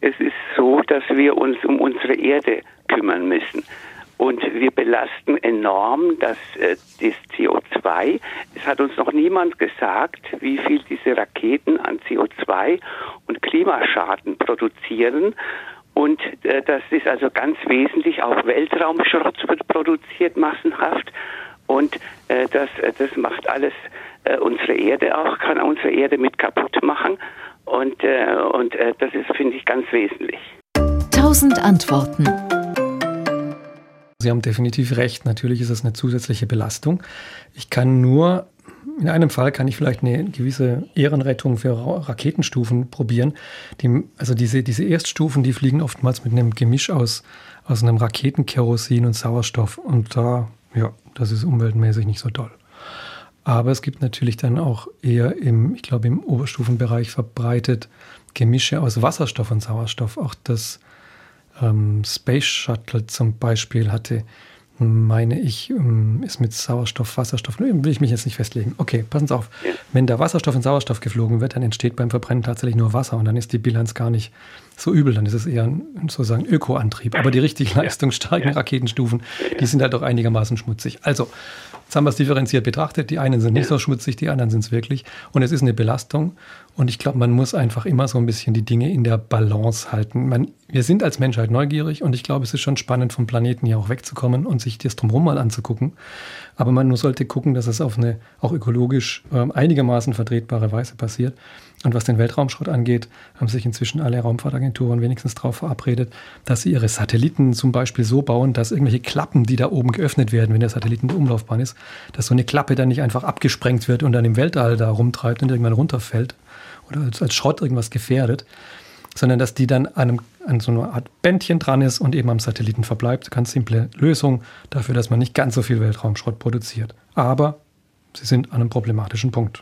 es ist so, dass wir uns um unsere Erde kümmern müssen. Und wir belasten enorm das, äh, das CO2. Es hat uns noch niemand gesagt, wie viel diese Raketen an CO2 und Klimaschaden produzieren. Und äh, das ist also ganz wesentlich, auch Weltraumschrott wird produziert massenhaft. Und äh, das, das macht alles unsere Erde auch, kann unsere Erde mit kaputt machen. Und, äh, und äh, das ist, finde ich, ganz wesentlich. Tausend Antworten. Sie haben definitiv recht. Natürlich ist es eine zusätzliche Belastung. Ich kann nur, in einem Fall kann ich vielleicht eine gewisse Ehrenrettung für Raketenstufen probieren. Die, also diese, diese Erststufen, die fliegen oftmals mit einem Gemisch aus, aus einem Raketenkerosin und Sauerstoff. Und da, ja, das ist umweltmäßig nicht so toll. Aber es gibt natürlich dann auch eher im, ich glaube, im Oberstufenbereich verbreitet Gemische aus Wasserstoff und Sauerstoff. Auch das ähm, Space Shuttle zum Beispiel hatte, meine ich, ähm, ist mit Sauerstoff, Wasserstoff, will ich mich jetzt nicht festlegen. Okay, passen Sie auf. Wenn da Wasserstoff in Sauerstoff geflogen wird, dann entsteht beim Verbrennen tatsächlich nur Wasser und dann ist die Bilanz gar nicht so übel. Dann ist es eher ein sozusagen Ökoantrieb. Aber die richtig leistungsstarken Raketenstufen, die sind halt auch einigermaßen schmutzig. Also, Jetzt haben wir es differenziert betrachtet. Die einen sind nicht so schmutzig, die anderen sind es wirklich. Und es ist eine Belastung. Und ich glaube, man muss einfach immer so ein bisschen die Dinge in der Balance halten. Man, wir sind als Menschheit neugierig und ich glaube, es ist schon spannend, vom Planeten hier auch wegzukommen und sich das drumherum mal anzugucken. Aber man nur sollte gucken, dass es auf eine auch ökologisch äh, einigermaßen vertretbare Weise passiert. Und was den Weltraumschrott angeht, haben sich inzwischen alle Raumfahrtagenturen wenigstens darauf verabredet, dass sie ihre Satelliten zum Beispiel so bauen, dass irgendwelche Klappen, die da oben geöffnet werden, wenn der Satellit in der Umlaufbahn ist, dass so eine Klappe dann nicht einfach abgesprengt wird und dann im Weltall da rumtreibt und irgendwann runterfällt oder als, als Schrott irgendwas gefährdet, sondern dass die dann an, einem, an so einer Art Bändchen dran ist und eben am Satelliten verbleibt. Ganz simple Lösung dafür, dass man nicht ganz so viel Weltraumschrott produziert. Aber sie sind an einem problematischen Punkt.